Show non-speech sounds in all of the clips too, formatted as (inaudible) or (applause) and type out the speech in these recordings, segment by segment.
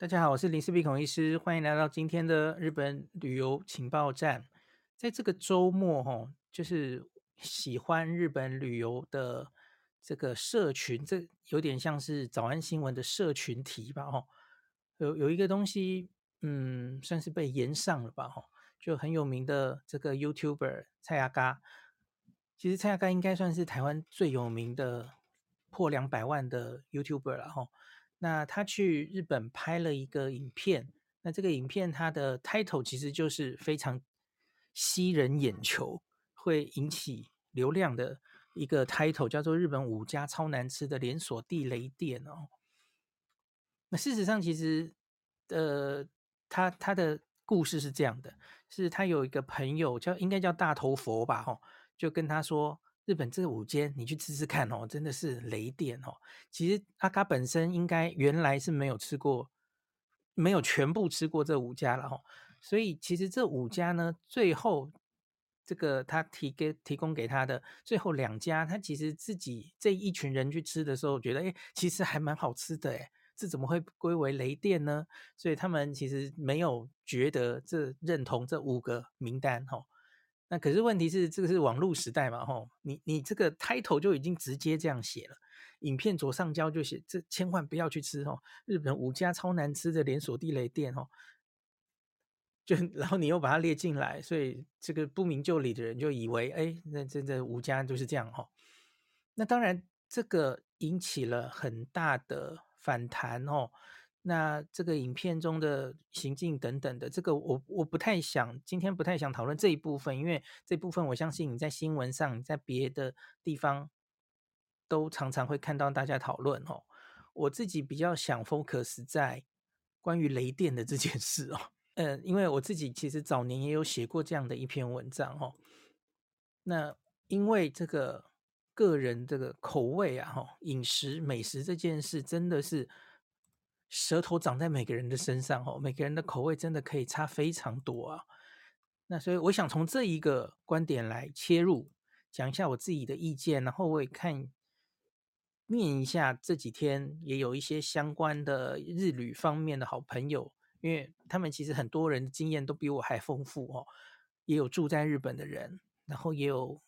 大家好，我是林氏璧孔医师，欢迎来到今天的日本旅游情报站。在这个周末，哈，就是喜欢日本旅游的这个社群，这有点像是早安新闻的社群题吧，哈。有有一个东西，嗯，算是被延上了吧，哈，就很有名的这个 YouTuber 蔡阿嘎。其实蔡阿嘎应该算是台湾最有名的破两百万的 YouTuber 了，哈。那他去日本拍了一个影片，那这个影片它的 title 其实就是非常吸人眼球，会引起流量的一个 title，叫做“日本五家超难吃的连锁地雷店”哦。那事实上，其实呃，他他的故事是这样的，是他有一个朋友叫应该叫大头佛吧，吼，就跟他说。日本这五间你去吃吃看哦，真的是雷店哦。其实阿嘎本身应该原来是没有吃过，没有全部吃过这五家了哈。所以其实这五家呢，最后这个他提给提供给他的最后两家，他其实自己这一群人去吃的时候，觉得哎，其实还蛮好吃的哎，这怎么会归为雷店呢？所以他们其实没有觉得这认同这五个名单哈。那可是问题是，这个是网络时代嘛，吼，你你这个 title 就已经直接这样写了，影片左上角就写，这千万不要去吃哦，日本五家超难吃的连锁地雷店哦，就然后你又把它列进来，所以这个不明就里的人就以为，哎，那这这五家就是这样哈，那当然这个引起了很大的反弹哦。那这个影片中的行径等等的，这个我我不太想今天不太想讨论这一部分，因为这部分我相信你在新闻上、你在别的地方都常常会看到大家讨论哦。我自己比较想 focus 在关于雷电的这件事哦，呃，因为我自己其实早年也有写过这样的一篇文章哦。那因为这个个人这个口味啊，哈，饮食美食这件事真的是。舌头长在每个人的身上哦，每个人的口味真的可以差非常多啊。那所以我想从这一个观点来切入，讲一下我自己的意见，然后我也看念一下这几天也有一些相关的日旅方面的好朋友，因为他们其实很多人的经验都比我还丰富哦，也有住在日本的人，然后也有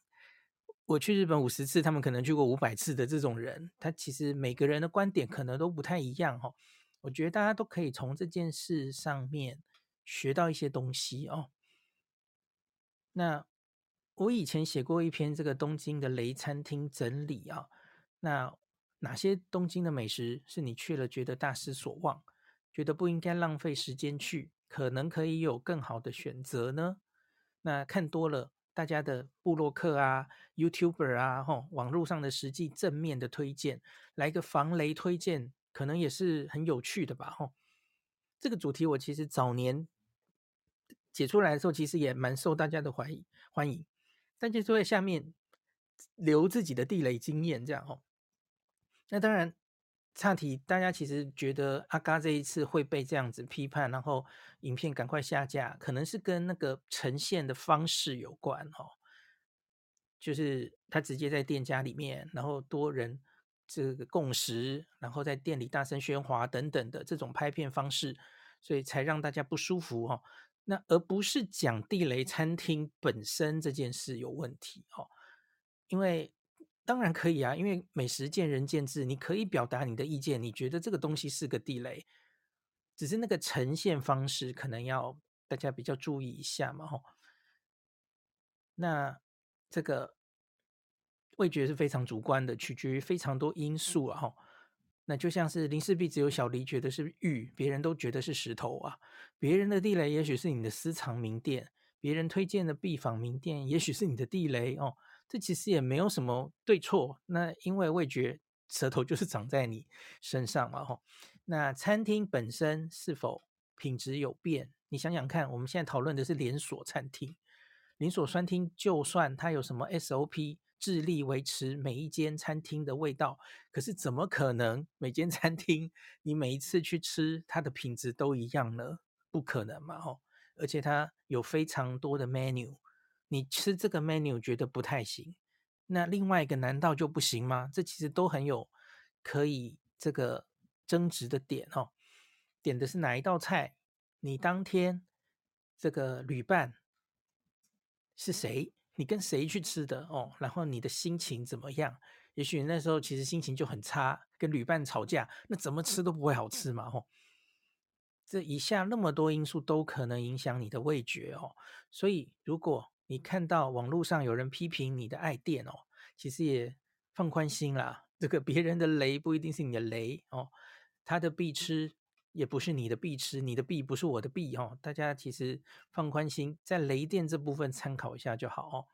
我去日本五十次，他们可能去过五百次的这种人，他其实每个人的观点可能都不太一样哦。我觉得大家都可以从这件事上面学到一些东西哦。那我以前写过一篇这个东京的雷餐厅整理啊，那哪些东京的美食是你去了觉得大失所望，觉得不应该浪费时间去，可能可以有更好的选择呢？那看多了大家的部落客啊、YouTuber 啊、吼网络上的实际正面的推荐，来个防雷推荐。可能也是很有趣的吧，吼！这个主题我其实早年解出来的时候，其实也蛮受大家的欢迎欢迎。但就是在下面留自己的地雷经验，这样吼。那当然，岔题，大家其实觉得阿嘎这一次会被这样子批判，然后影片赶快下架，可能是跟那个呈现的方式有关，吼。就是他直接在店家里面，然后多人。这个共识，然后在店里大声喧哗等等的这种拍片方式，所以才让大家不舒服哈。那而不是讲地雷餐厅本身这件事有问题哈。因为当然可以啊，因为美食见仁见智，你可以表达你的意见，你觉得这个东西是个地雷，只是那个呈现方式可能要大家比较注意一下嘛哈。那这个。味觉是非常主观的，取决于非常多因素啊！哈，那就像是林氏璧只有小黎觉得是玉，别人都觉得是石头啊。别人的地雷也许是你的私藏名店，别人推荐的必访名店也许是你的地雷哦。这其实也没有什么对错。那因为味觉舌头就是长在你身上嘛！哈，那餐厅本身是否品质有变？你想想看，我们现在讨论的是连锁餐厅，连锁餐厅就算它有什么 SOP。致力维持每一间餐厅的味道，可是怎么可能每间餐厅你每一次去吃它的品质都一样呢？不可能嘛！哦，而且它有非常多的 menu，你吃这个 menu 觉得不太行，那另外一个难道就不行吗？这其实都很有可以这个争执的点哦。点的是哪一道菜，你当天这个旅伴是谁，你跟谁去吃的哦，然后你的心情怎么样？也许那时候其实心情就很差，跟旅伴吵架，那怎么吃都不会好吃嘛，吼。这以下那么多因素都可能影响你的味觉哦，所以如果你看到网络上有人批评你的爱店哦，其实也放宽心啦，这个别人的雷不一定是你的雷哦，他的必吃也不是你的必吃，你的必不是我的必哦，大家其实放宽心，在雷电这部分参考一下就好哦。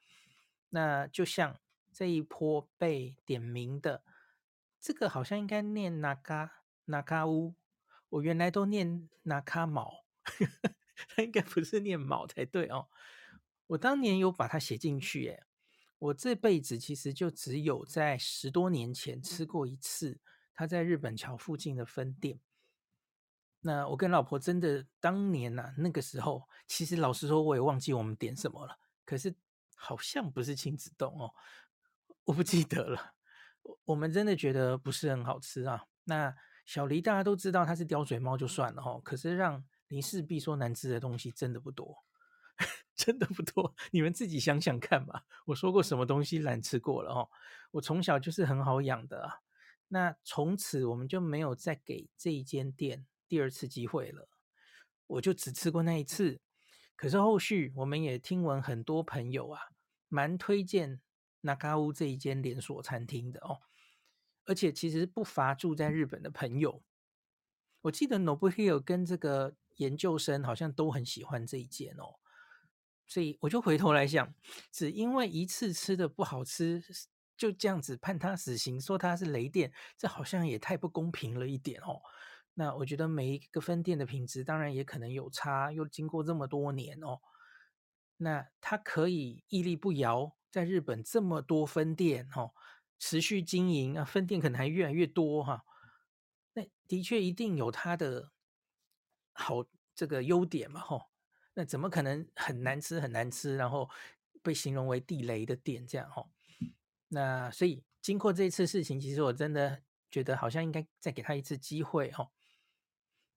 那就像这一波被点名的，这个好像应该念那嘎那嘎乌。我原来都念那卡卯，(laughs) 他应该不是念卯才对哦。我当年有把它写进去，耶。我这辈子其实就只有在十多年前吃过一次，他在日本桥附近的分店。那我跟老婆真的当年呐、啊，那个时候其实老实说，我也忘记我们点什么了。可是好像不是亲子冻哦，我不记得了。我们真的觉得不是很好吃啊。那。小黎大家都知道他是刁嘴猫就算了哦，可是让林氏璧说难吃的东西真的不多，(laughs) 真的不多。你们自己想想看吧。我说过什么东西难吃过了哦？我从小就是很好养的啊。那从此我们就没有再给这一间店第二次机会了。我就只吃过那一次。可是后续我们也听闻很多朋友啊，蛮推荐那嘎乌这一间连锁餐厅的哦。而且其实不乏住在日本的朋友，我记得 Nobuhiro 跟这个研究生好像都很喜欢这一间哦，所以我就回头来想，只因为一次吃的不好吃，就这样子判他死刑，说他是雷电，这好像也太不公平了一点哦。那我觉得每一个分店的品质当然也可能有差，又经过这么多年哦，那它可以屹立不摇，在日本这么多分店哦。持续经营啊，分店可能还越来越多哈。那的确一定有它的好这个优点嘛吼。那怎么可能很难吃很难吃，然后被形容为地雷的店这样吼？那所以经过这次事情，其实我真的觉得好像应该再给他一次机会哦。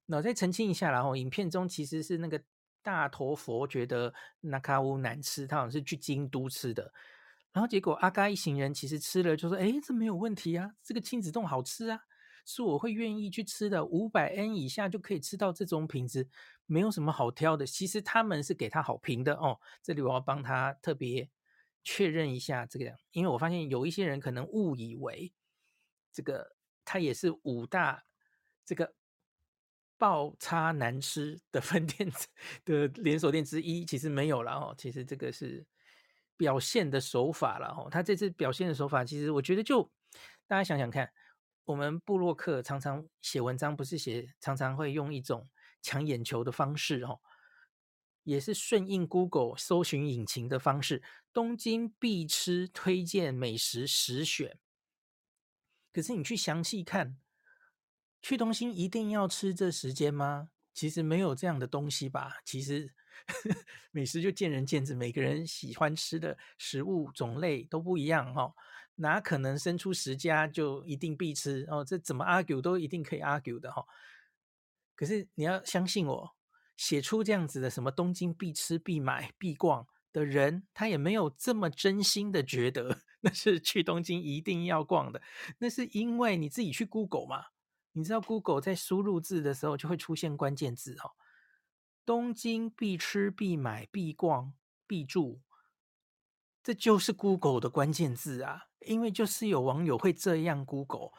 那我再澄清一下然后，影片中其实是那个大头佛觉得那卡乌难吃，他好像是去京都吃的。然后结果阿嘎一行人其实吃了就说：“哎，这没有问题啊，这个亲子洞好吃啊，是我会愿意去吃的。五百 N 以下就可以吃到这种品质，没有什么好挑的。其实他们是给他好评的哦。这里我要帮他特别确认一下这个，因为我发现有一些人可能误以为这个他也是五大这个爆差难吃的分店的连锁店之一，其实没有了哦。其实这个是。”表现的手法了哦，他这次表现的手法，其实我觉得就大家想想看，我们部落客常常写文章，不是写常常会用一种抢眼球的方式哦，也是顺应 Google 搜寻引擎的方式，东京必吃推荐美食十选。可是你去详细看，去东京一定要吃这十间吗？其实没有这样的东西吧，其实。(laughs) 美食就见仁见智，每个人喜欢吃的食物种类都不一样哈，哪可能生出十家就一定必吃哦？这怎么 argue 都一定可以 argue 的哈。可是你要相信我，写出这样子的什么东京必吃、必买、必逛的人，他也没有这么真心的觉得 (laughs) 那是去东京一定要逛的，那是因为你自己去 Google 嘛，你知道 Google 在输入字的时候就会出现关键字哈。东京必吃、必买、必逛、必住，这就是 Google 的关键字啊！因为就是有网友会这样 Google，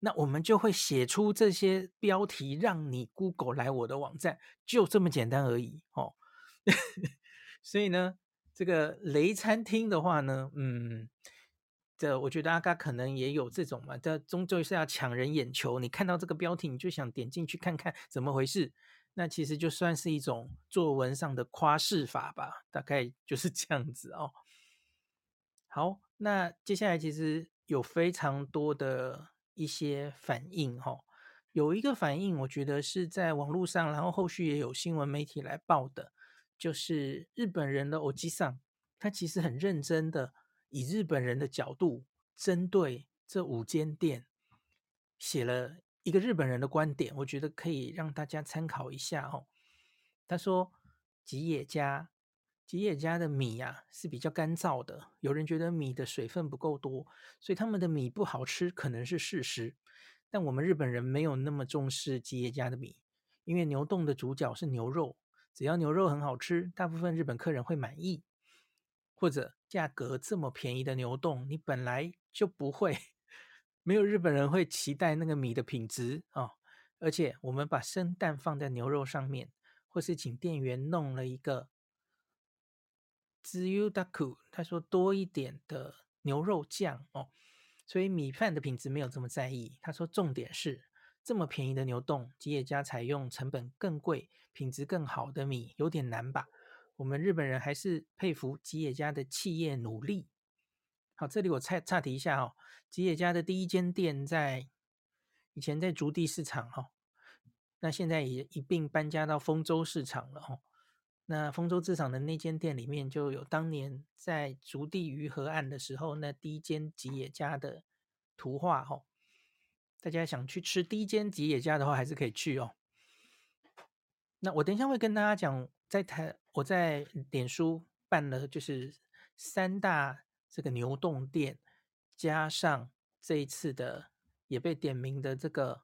那我们就会写出这些标题，让你 Google 来我的网站，就这么简单而已哦。(laughs) 所以呢，这个雷餐厅的话呢，嗯，这我觉得阿嘎可能也有这种嘛，这终究是要抢人眼球，你看到这个标题，你就想点进去看看怎么回事。那其实就算是一种作文上的夸饰法吧，大概就是 (laughs) 这样子哦。好，那接下来其实有非常多的一些反应哈、哦。有一个反应，我觉得是在网络上，然后后续也有新闻媒体来报的，就是日本人的欧吉桑，他其实很认真的以日本人的角度，针对这五间店写了一个日本人的观点，我觉得可以让大家参考一下哦。他说，吉野家，吉野家的米呀、是比较干燥的，有人觉得米的水分不够多，所以他们的米不好吃，可能是事实。但我们日本人没有那么重视吉野家的米，因为牛洞的主角是牛肉，只要牛肉很好吃，大部分日本客人会满意。或者价格这么便宜的牛丼，你本来就不会，没有日本人会期待那个米的品质啊、哦。而且我们把生蛋放在牛肉上面，或是请店员弄了一个つゆだく，他说多一点的牛肉酱哦，所以米饭的品质没有这么在意。他说重点是这么便宜的牛丼，吉野家采用成本更贵、品质更好的米，有点难吧？ 我们日本人还是佩服吉野家的企业努力。好，这里我差差提一下哦。吉野家的第一间店在以前在竹地市场哈，那现在也一并搬家到丰洲市场了哈。那丰洲市场的那间店里面就有当年在竹地鱼河岸的时候那第一间吉野家的图画哈。大家想去吃第一间吉野家的话，还是可以去哦。那我等一下会跟大家讲，在台我在脸书办了，就是三大这个牛洞店，加上这一次的也被点名的这个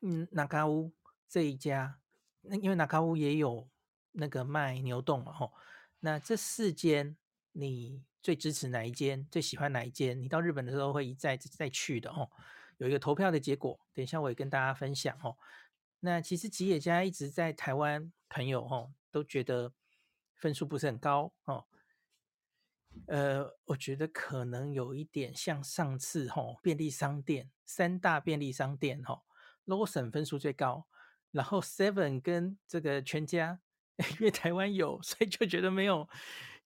嗯那卡屋这一家，那因为那卡屋也有那个卖牛洞嘛吼，那这四间你最支持哪一间？最喜欢哪一间？你到日本的时候会一再再去的哦。有一个投票的结果，等一下我也跟大家分享哦。那其实吉野家一直在台湾朋友哦都觉得分数不是很高哦，呃，我觉得可能有一点像上次哦便利商店三大便利商店哦，Lawson 分数最高，然后 Seven 跟这个全家，因为台湾有，所以就觉得没有，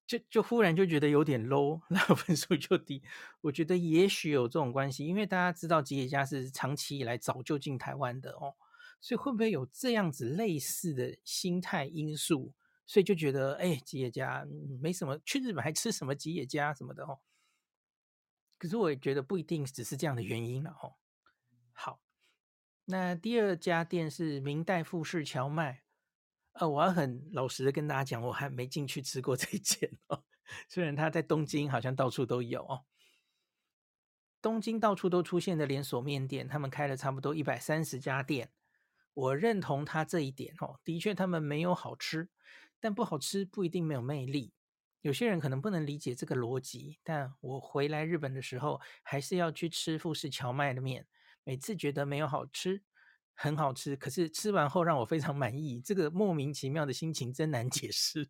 就就忽然就觉得有点 low，然后分数就低。我觉得也许有这种关系，因为大家知道吉野家是长期以来早就进台湾的哦。所以会不会有这样子类似的心态因素？所以就觉得，哎，吉野家没什么，去日本还吃什么吉野家什么的哦。可是我也觉得不一定只是这样的原因了哦。好，那第二家店是明代富士荞麦，呃，我要很老实的跟大家讲，我还没进去吃过这一间哦。虽然它在东京好像到处都有哦，东京到处都出现的连锁面店，他们开了差不多一百三十家店。我认同他这一点哦，的确他们没有好吃，但不好吃不一定没有魅力。有些人可能不能理解这个逻辑，但我回来日本的时候还是要去吃富士荞麦的面。每次觉得没有好吃，很好吃，可是吃完后让我非常满意。这个莫名其妙的心情真难解释。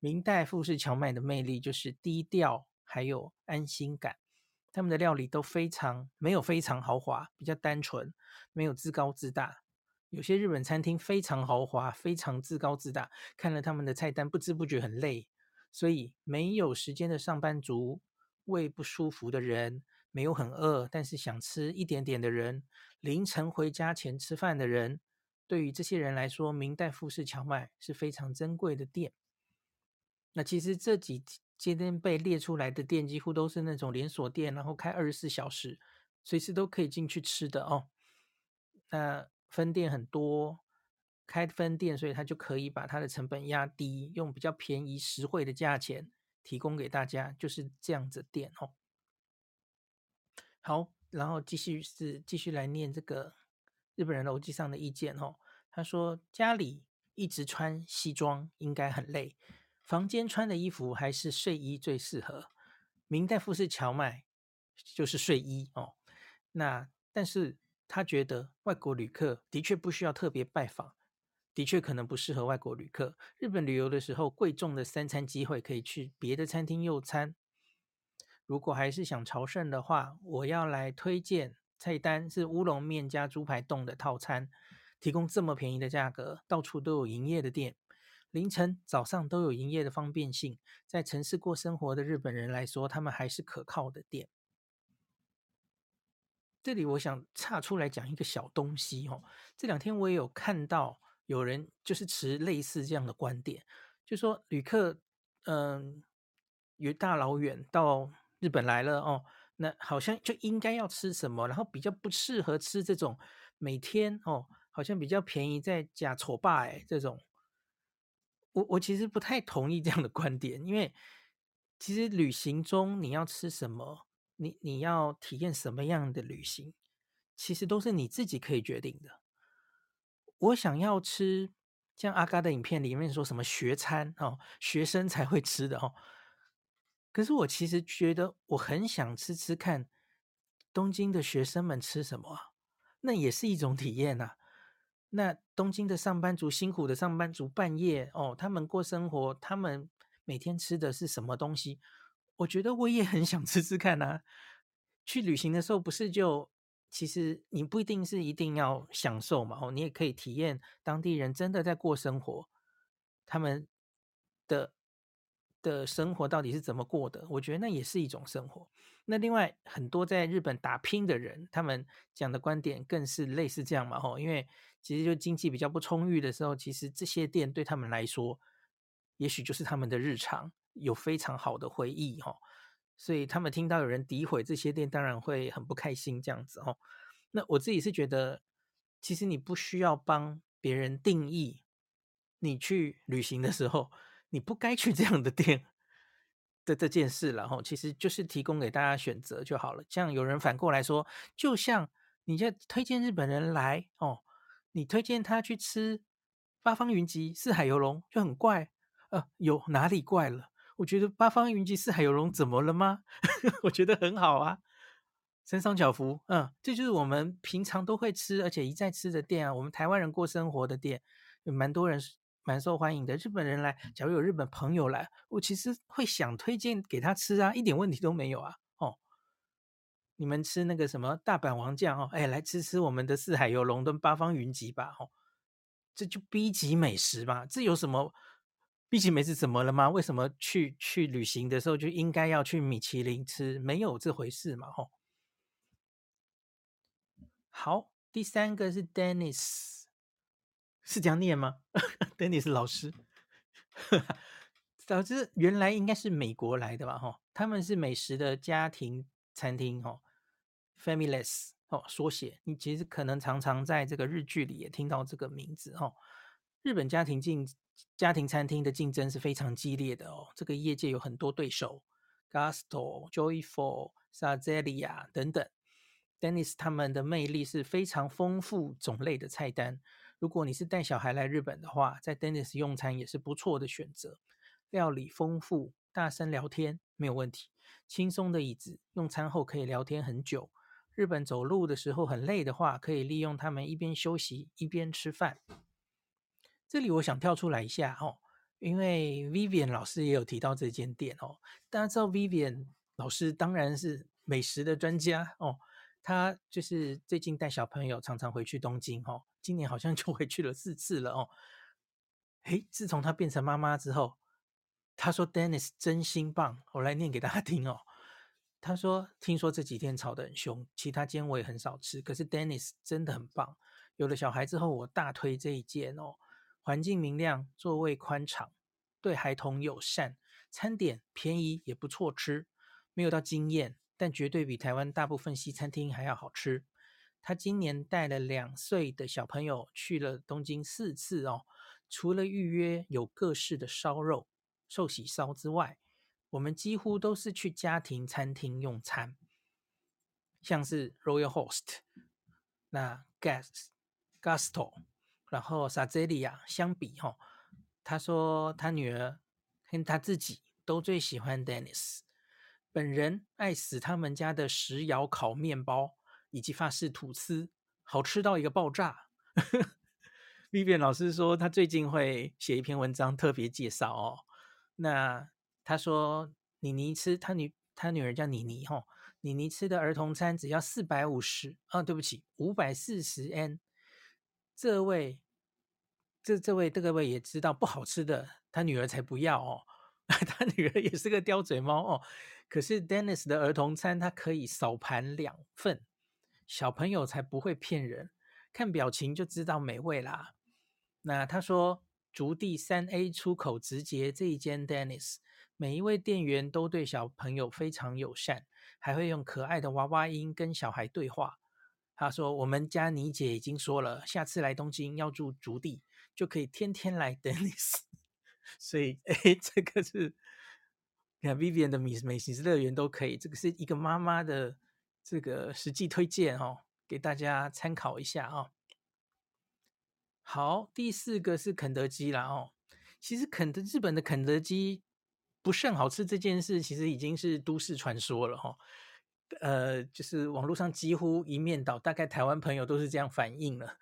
明代富士荞麦的魅力就是低调，还有安心感。他们的料理都非常没有非常豪华，比较单纯，没有自高自大。有些日本餐厅非常豪华，非常自高自大，看了他们的菜单，不知不觉很累。所以没有时间的上班族、胃不舒服的人、没有很饿但是想吃一点点的人、凌晨回家前吃饭的人，对于这些人来说，明代富士荞麦是非常珍贵的店。那其实这几间店被列出来的店，几乎都是那种连锁店，然后开二十四小时，随时都可以进去吃的哦。那分店很多，开分店，所以他就可以把他的成本压低，用比较便宜实惠的价钱提供给大家，就是这样子店哦。好，然后继续是继续来念这个日本人楼机上的意见哦。他说家里一直穿西装应该很累，房间穿的衣服还是睡衣最适合。明代富士荞麦就是睡衣哦。那但是。他觉得外国旅客的确不需要特别拜访，的确可能不适合外国旅客。日本旅游的时候，贵重的三餐机会可以去别的餐厅用餐。如果还是想朝圣的话，我要来推荐菜单是乌龙面加猪排冻的套餐，提供这么便宜的价格，到处都有营业的店，凌晨、早上都有营业的方便性。在城市过生活的日本人来说，他们还是可靠的店。这里我想岔出来讲一个小东西哦。这两天我也有看到有人就是持类似这样的观点，就说旅客嗯，有大老远到日本来了哦，那好像就应该要吃什么，然后比较不适合吃这种每天哦，好像比较便宜在假丑霸哎这种。我我其实不太同意这样的观点，因为其实旅行中你要吃什么，你你要体验什么样的旅行，其实都是你自己可以决定的。我想要吃像阿嘎的影片里面说什么学餐哦，学生才会吃的哦。可是我其实觉得我很想吃吃看东京的学生们吃什么啊，那也是一种体验呐。那东京的上班族辛苦的上班族半夜哦，他们过生活，他们每天吃的是什么东西？我觉得我也很想吃吃看啊。去旅行的时候不是就其实你不一定是一定要享受嘛哦，你也可以体验当地人真的在过生活，他们的。的生活到底是怎么过的？我觉得那也是一种生活。那另外很多在日本打拼的人，他们讲的观点更是类似这样嘛吼。因为其实就经济比较不充裕的时候，其实这些店对他们来说，也许就是他们的日常，有非常好的回忆吼。所以他们听到有人诋毁这些店，当然会很不开心这样子哦。那我自己是觉得，其实你不需要帮别人定义，你去旅行的时候。你不该去这样的店的这件事了，然后其实就是提供给大家选择就好了。像有人反过来说，就像你在推荐日本人来哦，你推荐他去吃八方云集、四海游龙就很怪，呃，有哪里怪了？我觉得八方云集、四海游龙怎么了吗？(laughs) 我觉得很好啊，森桑巧福，嗯，这就是我们平常都会吃而且一再吃的店啊。我们台湾人过生活的店，有蛮多人。蛮受欢迎的日本人来，假如有日本朋友来，我其实会想推荐给他吃啊，一点问题都没有啊。哦，你们吃那个什么大阪王将哦，哎，来吃吃我们的四海游龙跟八方云集吧。哦，这就 B 级美食吧，这有什么 B 级美食怎么了吗？为什么去去旅行的时候就应该要去米其林吃？没有这回事嘛。吼，好，第三个是 Dennis。是这样念吗？Dennis 老师，早知原来应该是美国来的吧？哈，他们是美食的家庭餐厅，哈，Familess 哦，缩写。你其实可能常常在这个日剧里也听到这个名字，哈。日本家庭竞家庭餐厅的竞争是非常激烈的哦，这个业界有很多对手，Gasto、Joyful、Sazeria 等等。Dennis 他们的魅力是非常丰富种类的菜单。如果你是带小孩来日本的话，在 Dennis 用餐也是不错的选择。料理丰富，大声聊天没有问题。轻松的椅子，用餐后可以聊天很久。日本走路的时候很累的话，可以利用他们一边休息一边吃饭。这里我想跳出来一下哦，因为 Vivian 老师也有提到这间店哦。大家知道 Vivian 老师当然是美食的专家哦。他就是最近带小朋友常常回去东京哦，今年好像 (laughs) 就回去了四次了哦。诶，自从他变成妈妈之后，他说 Dennis 真心棒，我来念给大家听哦。他说听说这几天吵得很凶，其他间我也很少吃，可是 Dennis 真的很棒。有了小孩之后，我大推这一间哦，环境明亮，座位宽敞，对孩童友善，餐点便宜也不错吃，没有到惊艳。但绝对比台湾大部分西餐厅还要好吃。他今年带了两岁的小朋友去了东京四次哦。除了预约有各式的烧肉、寿喜烧之外，我们几乎都是去家庭餐厅用餐，像是 Royal Host、那 Guest、Gasto，然后 Sazeria 相比哈，他说他女儿跟他自己都最喜欢 Dennis。本人爱死他们家的石窑烤面包以及法式吐司，好吃到一个爆炸。(laughs) Vivian 老师说他最近会写一篇文章特别介绍哦。那他说妮妮吃他女他女儿叫妮妮哈，妮妮吃的儿童餐只要四百五十啊，对不起五百四十 N。这位这这位这个位也知道不好吃的，他女儿才不要哦。(laughs) 他女儿也是个刁嘴猫哦。可是 Dennis 的儿童餐，他可以扫盘两份，小朋友才不会骗人，看表情就知道美味啦。那他说，竹地三 A 出口直接这一间 Dennis，每一位店员都对小朋友非常友善，还会用可爱的娃娃音跟小孩对话。他说：“我们家妮姐已经说了，下次来东京要住竹地，就可以天天来等你。”所以，哎，这个是你看 Vivian 的美美食乐园都可以。这个是一个妈妈的这个实际推荐哦，给大家参考一下哦。好，第四个是肯德基啦哦。其实肯德日本的肯德基不甚好吃这件事，其实已经是都市传说了哈、哦。呃，就是网络上几乎一面倒，大概台湾朋友都是这样反应了。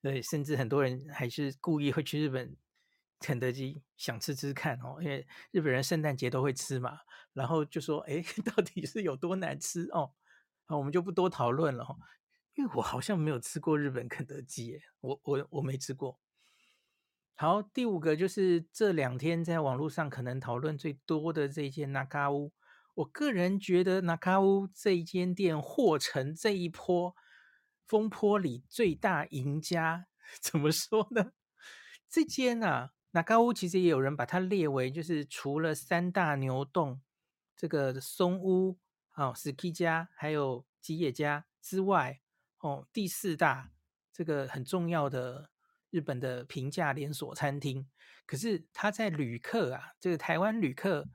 对，甚至很多人还是故意会去日本肯德基想吃吃看哦，因为日本人圣诞节都会吃嘛。然后就说，哎，(laughs) 到底是有多难吃哦？好，我们就不多讨论了哈，因为我好像没有吃过日本肯德基耶，我我我没吃过。好，第五个就是这两天在网络上可能讨论最多的这一间那卡屋。我个人觉得那卡屋这一间店或成这一波风波里最大赢家。(laughs) 怎么说呢？这间啊，那高屋其实也有人把它列为就是除了三大牛洞这个松屋、哦 Suki 家还有吉野家之外，哦，第四大这个很重要的。日本的平价连锁餐厅，可是它在旅客啊，这个台湾旅客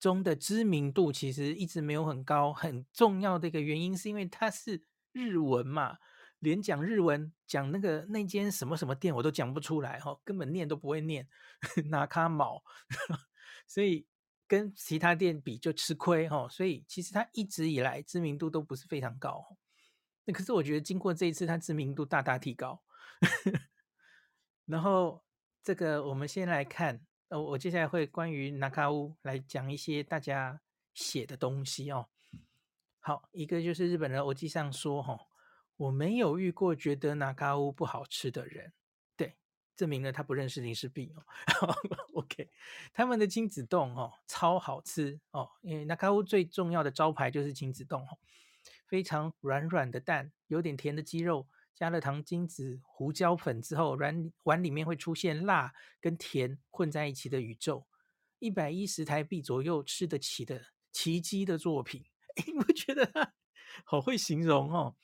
中的知名度其实一直没有很高。很重要的一个原因是因为它是日文嘛，连讲日文讲那个那间什么什么店我都讲不出来哈，根本念都不会念，(laughs) 拿卡卯，(laughs) 所以跟其他店比就吃亏哈。所以其实他一直以来知名度都不是非常高。那可是我觉得经过这一次，他知名度大大提高。(laughs) 然后这个我们先来看，呃，我接下来会关于那卡屋来讲一些大家写的东西哦。好，一个就是日本人欧记上说哈，我没有遇过觉得那卡屋不好吃的人，对，证明了他不认识零食币哦。(laughs) OK，他们的亲子冻哦超好吃哦，因为那卡屋最重要的招牌就是亲子冻哦，非常软软的蛋，有点甜的鸡肉。加了糖精子、胡椒粉之后，软碗里面会出现辣跟甜混在一起的宇宙，一百一十台币左右吃得起的奇迹的作品。哎，(laughs) 我觉得他好会形容哦，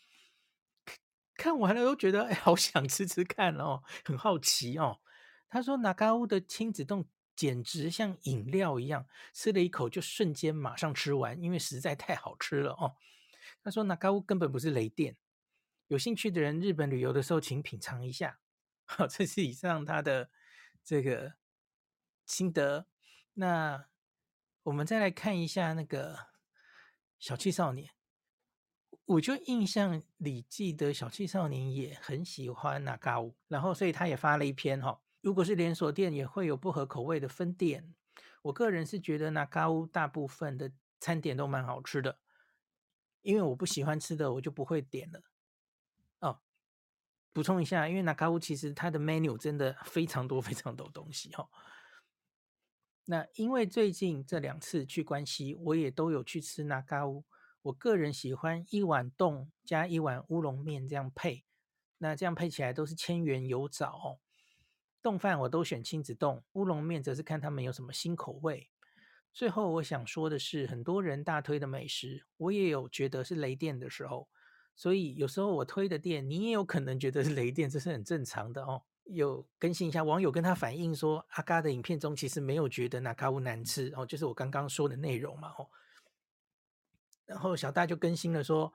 看完了都觉得哎，好想吃吃看哦，很好奇哦。他说那卡屋的亲子冻简直像饮料一样，吃了一口就瞬间马上吃完，因为实在太好吃了哦。他说那卡屋根本不是雷电。有兴趣的人，日本旅游的时候，请品尝一下。好，这是以上他的这个心得。那我们再来看一下那个小气少年。我就印象里记得小气少年也很喜欢那卡屋，然后所以他也发了一篇哈。如果是连锁店，也会有不合口味的分店。我个人是觉得那卡屋大部分的餐点都蛮好吃的，因为我不喜欢吃的，我就不会点了。哦补充一下，因为那卡屋其实它的 menu 真的非常多，非常多东西哈。那因为最近这两次去关西，我也都有去吃那咖屋。我个人喜欢一碗冻加一碗乌龙面这样配，那这样配起来都是千元有找哦。丼饭我都选亲子冻，乌龙面则是看他们有什么新口味。最后我想说的是，很多人大推的美食，我也有觉得是雷店的时候。所以有时候我推的店，你也有可能觉得是雷店，这是很正常的哦。有更新一下，网友跟他反映说，阿嘎的影片中其实没有觉得那卡乌难吃哦，就是我刚刚说的内容嘛哦。然后小大就更新了说，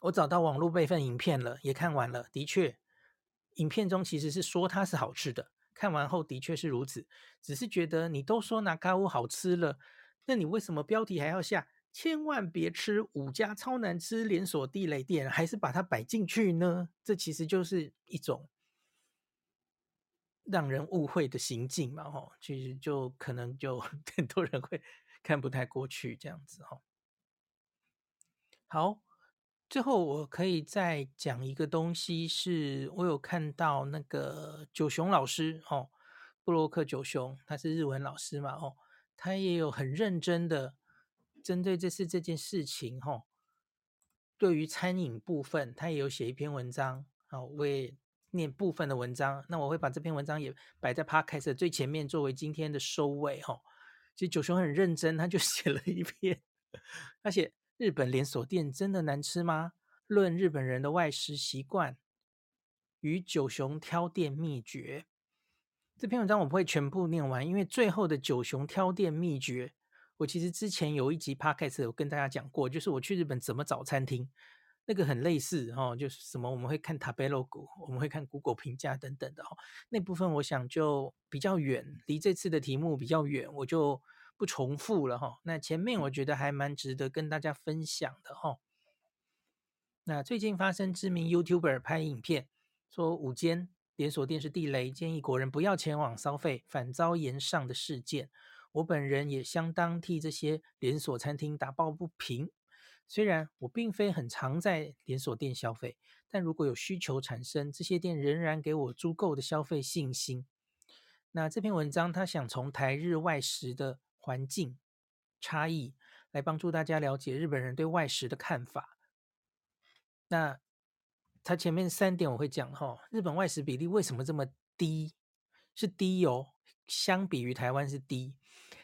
我找到网络备份影片了，也看完了，的确，影片中其实是说它是好吃的，看完后的确是如此，只是觉得你都说那卡乌好吃了，那你为什么标题还要下？千万别吃五家超难吃连锁地雷店，还是把它摆进去呢？这其实就是一种让人误会的行径嘛，吼，其实就可能就 (laughs) 很多人会看不太过去这样子，吼。好，最后我可以再讲一个东西，是我有看到那个九雄老师，哦，布洛克九雄，他是日文老师嘛，哦，他也有很认真的。针对这次这件事情，哈，对于餐饮部分，他也有写一篇文章，好，为念部分的文章。那我会把这篇文章也摆在 Podcast 的最前面，作为今天的收尾，哈。其实九雄很认真，他就 (laughs) 写了一篇，他写日本连锁店真的难吃吗？论日本人的外食习惯与九雄挑店秘诀。这篇文章我不会全部念完，因为最后的九雄挑店秘诀，我其实之前有一集 podcast 有跟大家讲过，就是我去日本怎么找餐厅。那个很类似哦，就是什么我们会看 Tabelog，我们会看 Google 评价等等的哦。那部分我想就比较远，离这次的题目比较远，我就不重复了哈。那前面我觉得还蛮值得跟大家分享的哈。那最近发生知名 YouTuber 拍影片说五间连锁店是地雷，建议国人不要前往消费，反遭炎上的事件，我本人也相当替这些连锁餐厅打抱不平。虽然我并非很常在连锁店消费，但如果有需求产生，这些店仍然给我足够的消费信心。那这篇文章他想从台日外食的环境差异来帮助大家了解日本人对外食的看法。那他前面三点我会讲哈，日本外食比例为什么这么低？是低哦，相比于台湾是低。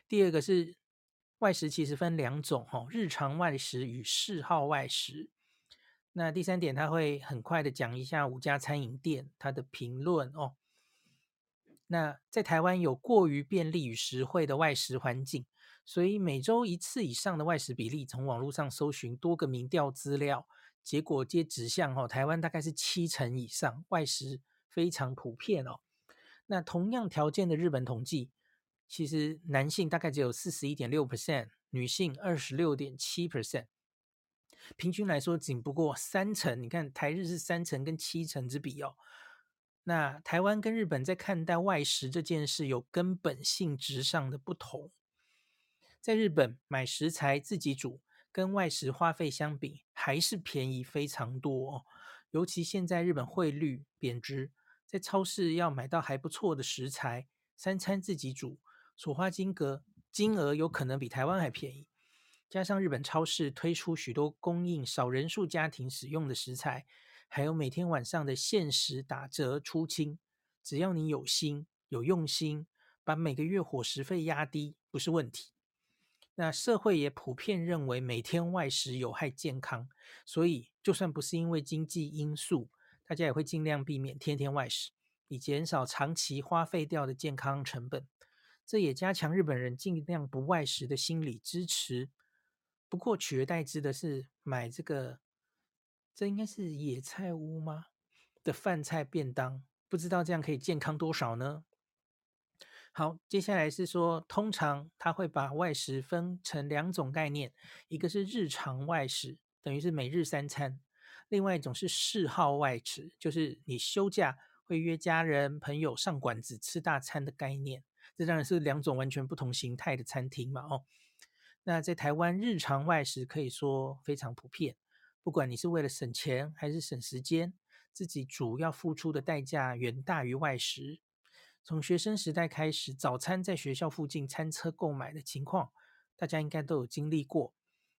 第二个是。外食其实分两种，哈，日常外食与嗜好外食。那第三点，他会很快的讲一下五家餐饮店它的评论哦。那在台湾有过于便利与实惠的外食环境，所以每周一次以上的外食比例，从网络上搜寻多个民调资料，结果皆指向哦，台湾大概是七成以上，外食非常普遍哦。那同样条件的日本统计。其实男性大概只有四十一点六 percent，女性二十六点七 percent，平均来说仅不过三成。你看台日是三成跟七成之比哦。那台湾跟日本在看待外食这件事有根本性质上的不同。在日本买食材自己煮，跟外食花费相比还是便宜非常多哦。尤其现在日本汇率贬值，在超市要买到还不错的食材，三餐自己煮。所花金额金额有可能比台湾还便宜，加上日本超市推出许多供应少人数家庭使用的食材，还有每天晚上的限时打折出清，只要你有心有用心，把每个月伙食费压低不是问题。那社会也普遍认为每天外食有害健康，所以就算不是因为经济因素，大家也会尽量避免天天外食，以减少长期花费掉的健康成本。这也加强日本人尽量不外食的心理支持。不过取而代之的是买这个，这应该是野菜屋吗？的饭菜便当，不知道这样可以健康多少呢？好，接下来是说，通常他会把外食分成两种概念，一个是日常外食，等于是每日三餐；另外一种是嗜好外食，就是你休假会约家人朋友上馆子吃大餐的概念。这当然是两种完全不同形态的餐厅嘛，哦，那在台湾日常外食可以说非常普遍，不管你是为了省钱还是省时间，自己主要付出的代价远大于外食。从学生时代开始，早餐在学校附近餐车购买的情况，大家应该都有经历过。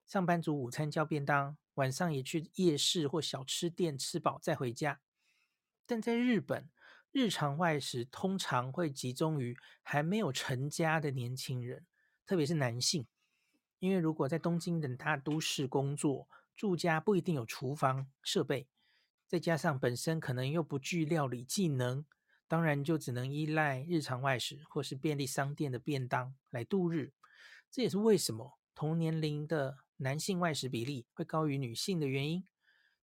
上班族午餐叫便当，晚上也去夜市或小吃店吃饱再回家。但在日本，日常外食通常会集中于还没有成家的年轻人，特别是男性，因为如果在东京等大都市工作，住家不一定有厨房设备，再加上本身可能又不具料理技能，当然就只能依赖日常外食或是便利商店的便当来度日。这也是为什么同年龄的男性外食比例会高于女性的原因。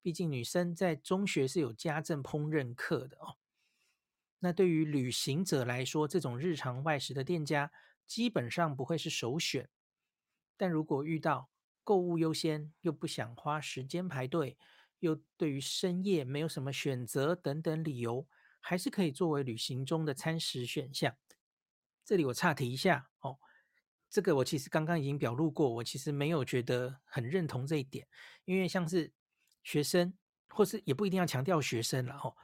毕竟女生在中学是有家政烹饪课的哦。那对于旅行者来说，这种日常外食的店家基本上不会是首选。但如果遇到购物优先，又不想花时间排队，又对于深夜没有什么选择等等理由，还是可以作为旅行中的餐食选项。这里我岔题一下哦，这个我其实刚刚已经表露过，我其实没有觉得很认同这一点，因为像是学生，或是也不一定要强调学生了哦。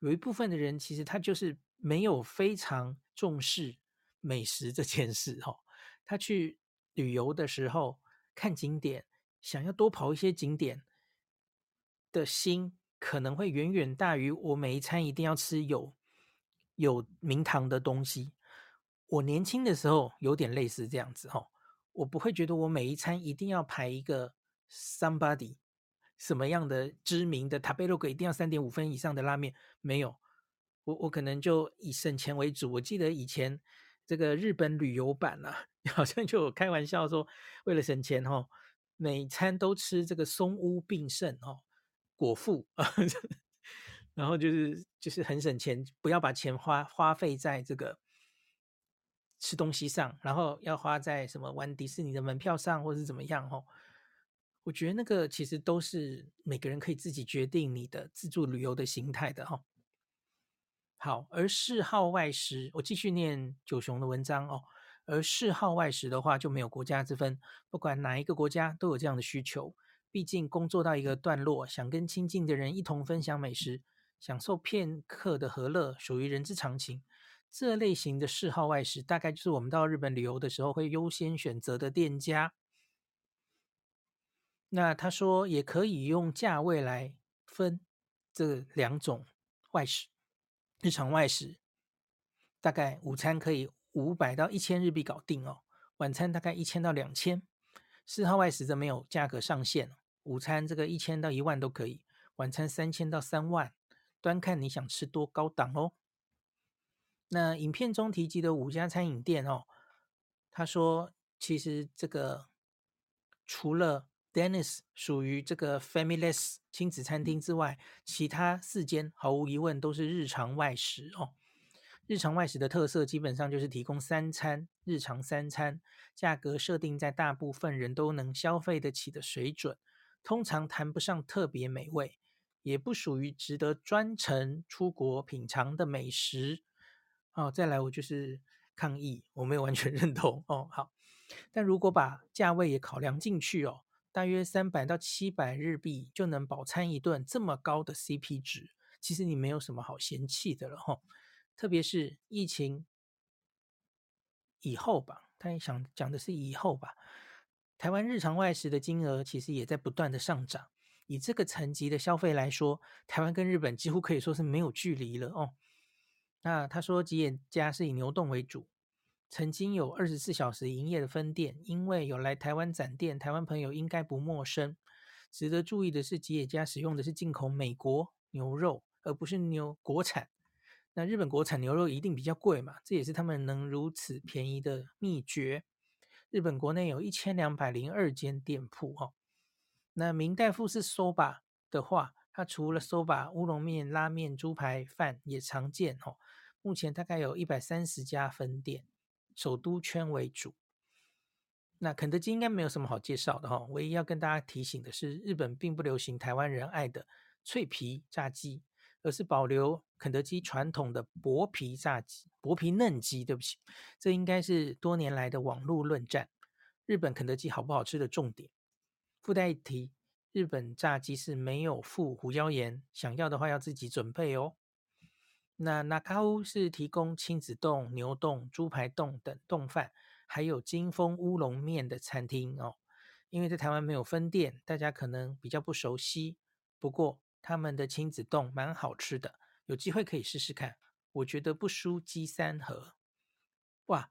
有一部分的人其实他就是没有非常重视美食这件事哈，他去旅游的时候看景点，想要多跑一些景点的心，可能会远远大于我每一餐一定要吃有有名堂的东西。我年轻的时候有点类似这样子哈，我不会觉得我每一餐一定要排一个 somebody 什么样的知名的 Tabelog 一定要三点五分以上的拉面，没有，我我可能就以省钱为主。我记得以前这个日本旅游版啊，(laughs) 好像就有开玩笑说，为了省钱哈，每餐都吃这个松屋并盛哦，果腹啊，(laughs) 然后就是就是很省钱，不要把钱花花费在这个。吃东西上，然后要花在什么玩迪士尼的门票上，或是怎么样？哦，我觉得那个其实都是每个人可以自己决定你的自助旅游的形态的哈。好，而嗜好外食，我继续念九雄的文章哦。而嗜好外食的话，就没有国家之分，不管哪一个国家都有这样的需求。毕竟工作到一个段落，想跟亲近的人一同分享美食，享受片刻的和乐，属于人之常情。这类型的嗜好外食，大概就是我们到日本旅游的时候会优先选择的店家。那他说也可以用价位来分这两种外食，日常外食大概午餐可以五百到一千日币搞定哦，晚餐大概一千到两千。四号外食则没有价格上限，午餐这个一千到一万都可以，晚餐三千到三万，端看你想吃多高档哦。那影片中提及的五家餐饮店哦，他说其实这个除了 Dennis 属于这个 Familyless 亲子餐厅之外，其他四间毫无疑问都是日常外食哦。日常外食的特色基本上就是提供三餐，日常三餐，价格设定在大部分人都能消费得起的水准，通常谈不上特别美味，也不属于值得专程出国品尝的美食。哦，再来我就是抗议，我没有完全认同哦。好，但如果把价位也考量进去哦，大约三百到七百日币就能饱餐一顿，这么高的 CP 值，其实你没有什么好嫌弃的了哈、特别是疫情以后吧，他也想讲的是以后吧。台湾日常外食的金额其实也在不断的上涨，以这个层级的消费来说，台湾跟日本几乎可以说是没有距离了哦。那他说吉野家是以牛丼为主，曾经有二十四小时营业的分店，因为有来台湾展店，台湾朋友应该不陌生。值得注意的是，吉野家使用的是进口美国牛肉，而不是牛国产。那日本国产牛肉一定比较贵嘛？这也是他们能如此便宜的秘诀。日本国内有一千两百零二间店铺哈。那明代富士 soba 的话。它除了 soba、乌龙面、拉面、猪排饭也常见哦。目前大概有一百三十家分店，首都圈为主。那肯德基应该没有什么好介绍的哈。唯一要跟大家提醒的是，日本并不流行台湾人爱的脆皮炸鸡，而是保留肯德基传统的薄皮炸鸡、薄皮嫩鸡。对不起，这应该是多年来的网络论战。日本肯德基好不好吃的重点。附带一提。日本炸鸡是没有附胡椒盐，想要的话要自己准备哦。那那卡乌是提供亲子丼、牛丼、猪排丼等冻饭，还有金峰乌龙面的餐厅哦。因为在台湾没有分店，大家可能比较不熟悉。不过他们的亲子丼蛮好吃的，有机会可以试试看。我觉得不输鸡三和。哇，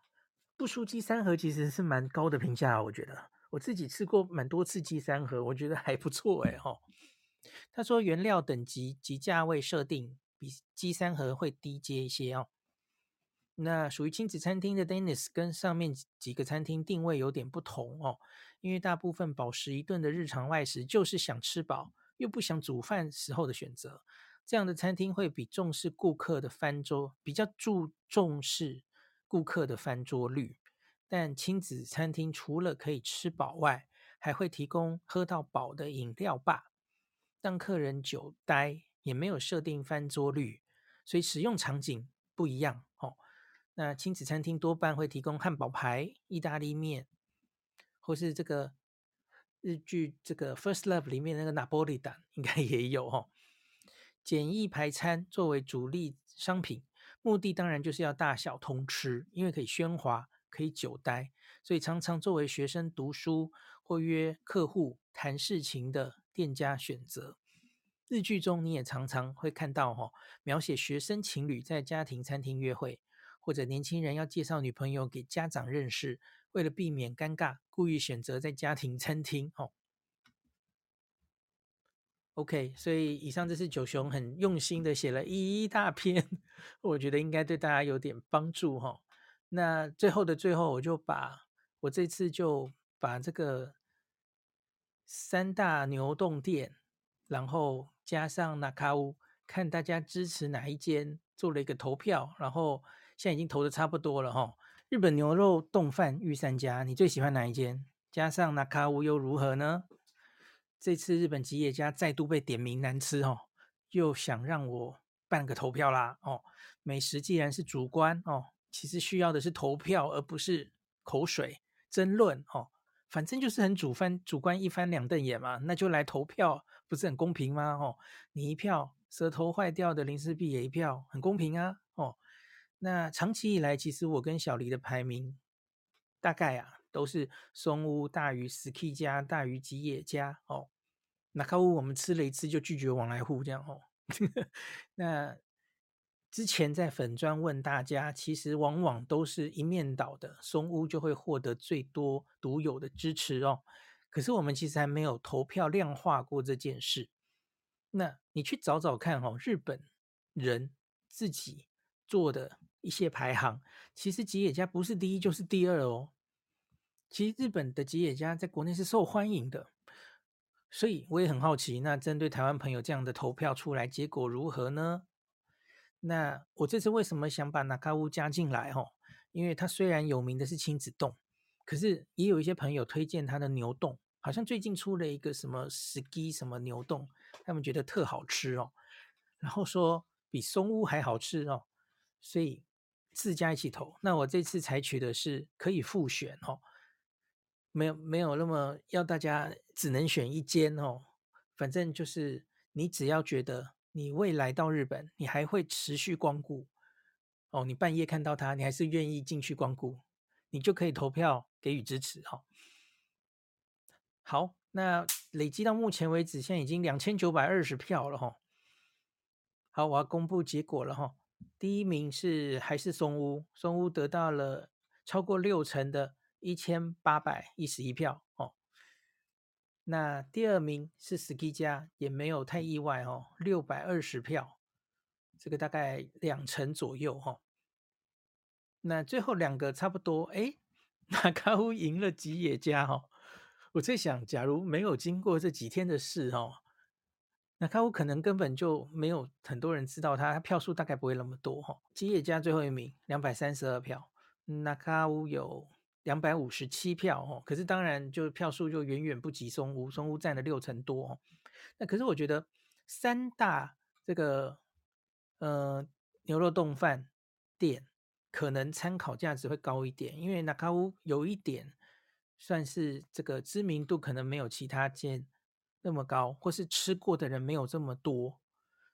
不输鸡三和其实是蛮高的评价，我觉得。我自己吃过蛮多次鸡三和，我觉得还不错哎哈。他说原料等级及价位设定比鸡三和会低阶一些哦。那属于亲子餐厅的 Dennis 跟上面几个餐厅定位有点不同哦，因为大部分饱食一顿的日常外食就是想吃饱又不想煮饭时候的选择，这样的餐厅会比重视顾客的翻桌，比较注重视顾客的翻桌率。但亲子餐厅除了可以吃饱外，还会提供喝到饱的饮料吧，让客人久待，也没有设定翻桌率，所以使用场景不一样哦。那亲子餐厅多半会提供汉堡排、意大利面，或是这个日剧这个《First Love》里面那个拿破里蛋应该也有哦。简易排餐作为主力商品，目的当然就是要大小通吃，因为可以喧哗。可以久待，所以常常作为学生读书或约客户谈事情的店家选择。日剧中你也常常会看到哈，描写学生情侣在家庭餐厅约会，或者年轻人要介绍女朋友给家长认识，为了避免尴尬，故意选择在家庭餐厅。哦，OK，所以以上这是九熊很用心的写了一大篇，我觉得应该对大家有点帮助哈。那最后的最后，我就把我这次就把这个三大牛洞店，然后加上那卡屋，看大家支持哪一间，做了一个投票，然后现在已经投的差不多了哈。日本牛肉冻饭御三家，你最喜欢哪一间？加上那卡屋又如何呢？这次日本吉野家再度被点名难吃哦，又想让我办个投票啦哦。美食既然是主观哦，其实需要的是投票，而不是口水争论哦。反正就是很主观，主观一翻两瞪眼嘛，那就来投票，不是很公平吗？哦，你一票，舌头坏掉的林氏璧也一票，很公平啊。哦，那长期以来，其实我跟小黎的排名大概啊，都是松屋大于 Ski 家大于吉野家哦。那卡屋我们吃了一次就拒绝往来户这样哦。(laughs) 那。之前在粉专问大家，其实往往都是一面倒的，松屋就会获得最多独有的支持哦。可是我们其实还没有投票量化过这件事。那你去找找看哦，日本人自己做的一些排行，其实吉野家不是第一就是第二哦。其实日本的吉野家在国内是受欢迎的，所以我也很好奇，那针对台湾朋友这样的投票出来，结果如何呢？那我这次为什么想把那卡屋加进来？哦，因为它虽然有名的是亲子洞，可是也有一些朋友推荐他的牛洞，好像最近出了一个什么 ski 什么牛洞，他们觉得特好吃哦，然后说比松屋还好吃哦，所以自家一起投。那我这次采取的是可以复选哦，没有没有那么要大家只能选一间哦，反正就是你只要觉得。你未来到日本，你还会持续光顾哦。你半夜看到它，你还是愿意进去光顾，你就可以投票给予支持哈、好，那累积到目前为止，现在已经两千九百二十票了哈、好，我要公布结果了哈、第一名是还是松屋，松屋得到了超过六成的一千八百一十一票哦。那第二名是 Ski 家，也没有太意外哦，六百二十票，这个大概两成左右哈、那最后两个差不多，哎，那卡屋赢了吉野家哈、哦。我在想，假如没有经过这几天的事哦，那卡屋可能根本就没有很多人知道他，他票数大概不会那么多哈、哦。吉野家最后一名，两百三十二票，那卡屋有。两百五十七票哦，可是当然就票数就远远不及松屋，松屋占了六成多哦。那可是我觉得三大这个呃牛肉冻饭店可能参考价值会高一点，因为那卡屋有一点算是这个知名度可能没有其他间那么高，或是吃过的人没有这么多，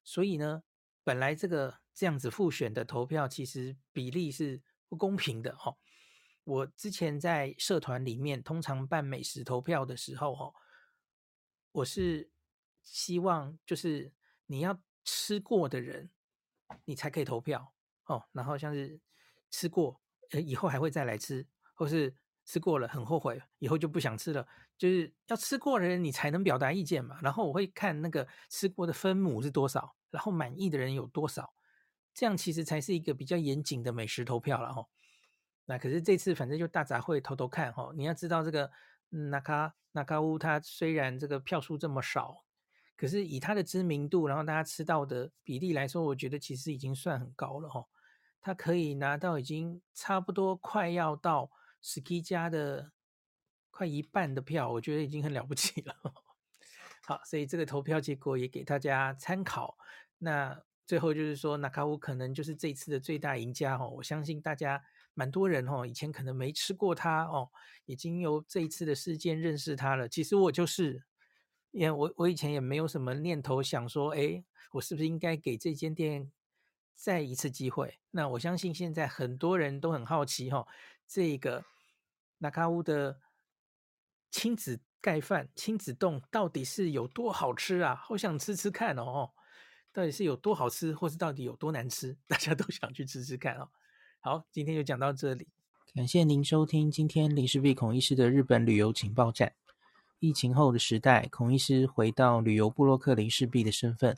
所以呢，本来这个这样子复选的投票其实比例是不公平的哦。我之前在社团里面，通常办美食投票的时候，哈，我是希望就是你要吃过的人，你才可以投票哦。然后像是吃过，呃，以后还会再来吃，或是吃过了很后悔，以后就不想吃了，就是要吃过的人你才能表达意见嘛。然后我会看那个吃过的分母是多少，然后满意的人有多少，这样其实才是一个比较严谨的美食投票了，哈。那可是这次反正就大杂烩偷偷看哈，你要知道这个那卡那卡屋它虽然这个票数这么少，可是以它的知名度，然后大家吃到的比例来说，我觉得其实已经算很高了哈。他可以拿到已经差不多快要到 Ski 家的快一半的票，我觉得已经很了不起了。(laughs) 好，所以这个投票结果也给大家参考。那最后就是说，那卡屋可能就是这次的最大赢家哈，我相信大家。蛮多人哦，以前可能没吃过它哦，已经由这一次的事件认识它了。其实我就是，因为我我以前也没有什么念头想说，哎，我是不是应该给这间店再一次机会？那我相信现在很多人都很好奇哈、哦，这个那卡屋的亲子盖饭、亲子冻到底是有多好吃啊？好想吃吃看哦，到底是有多好吃，或是到底有多难吃？(laughs) 大家都想去吃吃看哦。好，今天就讲到这里，感谢您收听今天林氏璧孔医师的日本旅游情报站。疫情后的时代，孔医师回到旅游部落客林氏璧的身份，